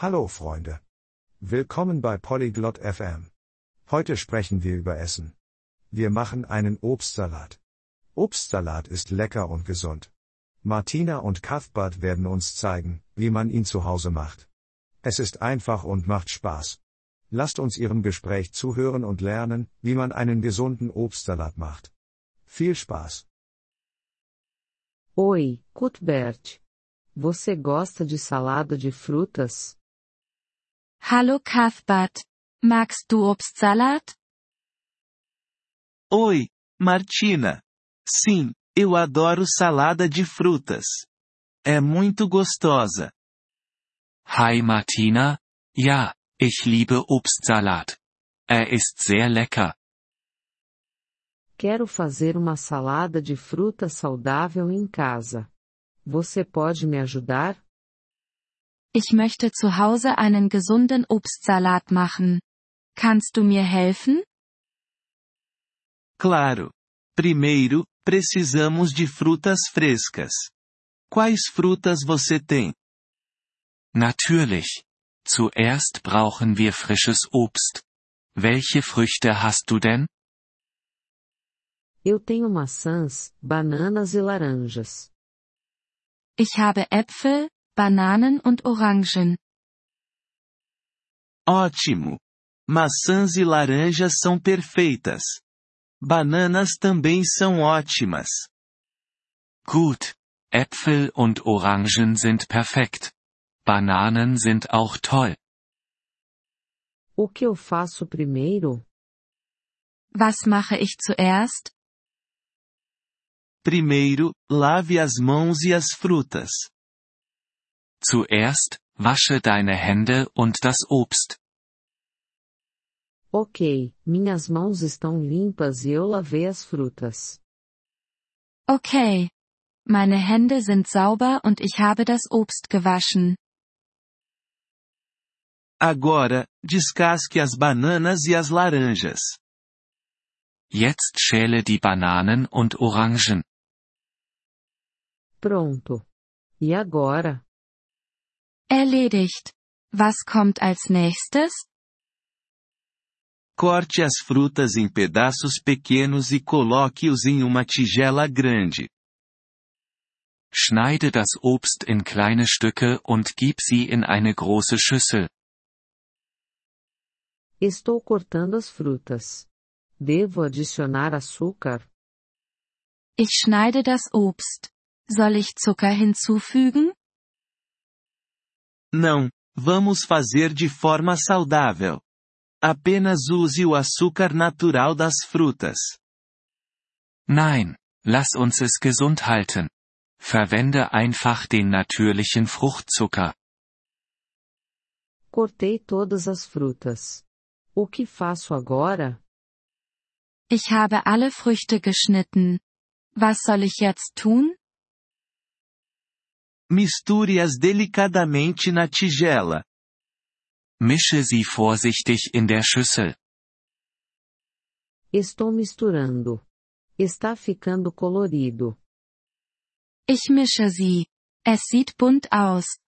Hallo Freunde. Willkommen bei Polyglot FM. Heute sprechen wir über Essen. Wir machen einen Obstsalat. Obstsalat ist lecker und gesund. Martina und Cuthbert werden uns zeigen, wie man ihn zu Hause macht. Es ist einfach und macht Spaß. Lasst uns ihrem Gespräch zuhören und lernen, wie man einen gesunden Obstsalat macht. Viel Spaß! Oi, Cuthbert. Você gosta de salada de frutas? Hallo Cathbert. Magst du Obstsalat? Oi, Martina. Sim, eu adoro salada de frutas. É muito gostosa. Hi Martina. Ja, ich liebe Obstsalat. Er ist sehr lecker. Quero fazer uma salada de fruta saudável em casa. Você pode me ajudar? Ich möchte zu Hause einen gesunden Obstsalat machen. Kannst du mir helfen? Claro. Primeiro, precisamos de frutas frescas. Quais frutas você tem? Natürlich. Zuerst brauchen wir frisches Obst. Welche Früchte hast du denn? Eu tenho maçãs, bananas e laranjas. Ich habe Äpfel, Bananen und Orangen. Ótimo! Maçãs e laranjas são perfeitas. Bananas também são ótimas. Gut. Äpfel und Orangen sind perfekt. Bananen sind auch toll. O que eu faço primeiro? Was mache ich zuerst? Primeiro, lave as mãos e as frutas. Zuerst, wasche deine Hände und das Obst. Ok, minhas mãos estão limpas e eu lavei as frutas. Okay. Meine Hände sind sauber und ich habe das Obst gewaschen. Agora, descasque as bananas e as laranjas. Jetzt schäle die Bananen und Orangen. Pronto. E agora? Erledigt. Was kommt als nächstes? Corte as frutas em pedaços pequenos e coloque-os em uma tigela grande. Schneide das Obst in kleine Stücke und gib sie in eine große Schüssel. Estou cortando as frutas. Devo adicionar açúcar? Ich schneide das Obst. Soll ich Zucker hinzufügen? Não, vamos fazer de forma saudável. Apenas use o açúcar natural das frutas. Nein, lass uns es gesund halten. Verwende einfach den natürlichen Fruchtzucker. Cortei todas as frutas. O que faço agora? Ich habe alle Früchte geschnitten. Was soll ich jetzt tun? Misture-as delicadamente na tigela. Mische sie vorsichtig in der Schüssel. Estou misturando. Está ficando colorido. Ich mische sie. Es sieht bunt aus.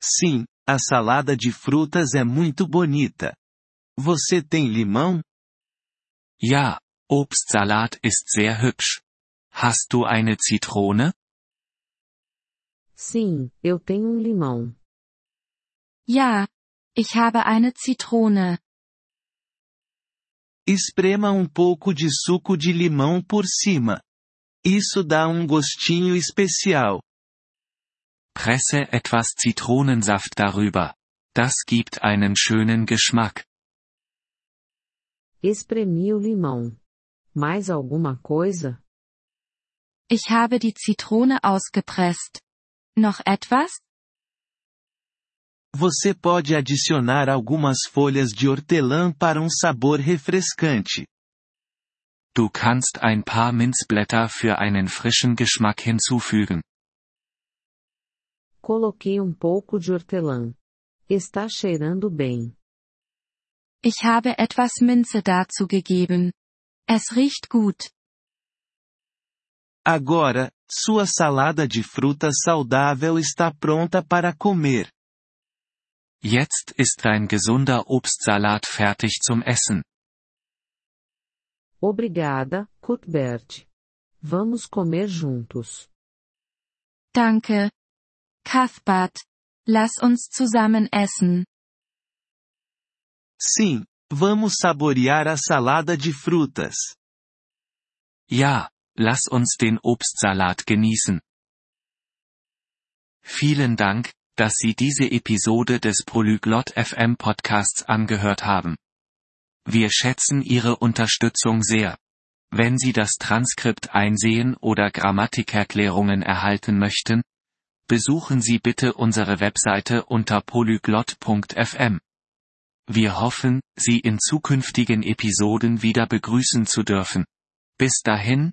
Sim, a salada de frutas é muito bonita. Você tem limão? Ja, Obstsalat ist sehr hübsch. Hast du eine Zitrone? Sim, eu tenho um limão. Ja, ich habe eine Zitrone. Esprema um pouco de suco de limão por cima. Isso dá um gostinho especial. Presse etwas Zitronensaft darüber. Das gibt einen schönen Geschmack. Espremi o limão. Mais alguma coisa? Ich habe die Zitrone ausgepresst. Noch etwas? Você pode adicionar algumas folhas de hortelã para um sabor refrescante. Du kannst ein paar Minzblätter für einen frischen Geschmack hinzufügen. Coloquei um pouco de hortelã. Está cheirando bem. Ich habe etwas Minze dazu gegeben. Es riecht gut. Agora, sua salada de fruta saudável está pronta para comer. Jetzt ist dein gesunder Obstsalat fertig zum Essen. Obrigada, Cuthbert. Vamos comer juntos. Danke. Cuthbert. Lass uns zusammen essen. Sim, vamos saborear a salada de frutas. Ja, lass uns den Obstsalat genießen. Vielen Dank, dass Sie diese Episode des Polyglot FM Podcasts angehört haben. Wir schätzen Ihre Unterstützung sehr. Wenn Sie das Transkript einsehen oder Grammatikerklärungen erhalten möchten, besuchen Sie bitte unsere Webseite unter polyglot.fm. Wir hoffen, Sie in zukünftigen Episoden wieder begrüßen zu dürfen. Bis dahin,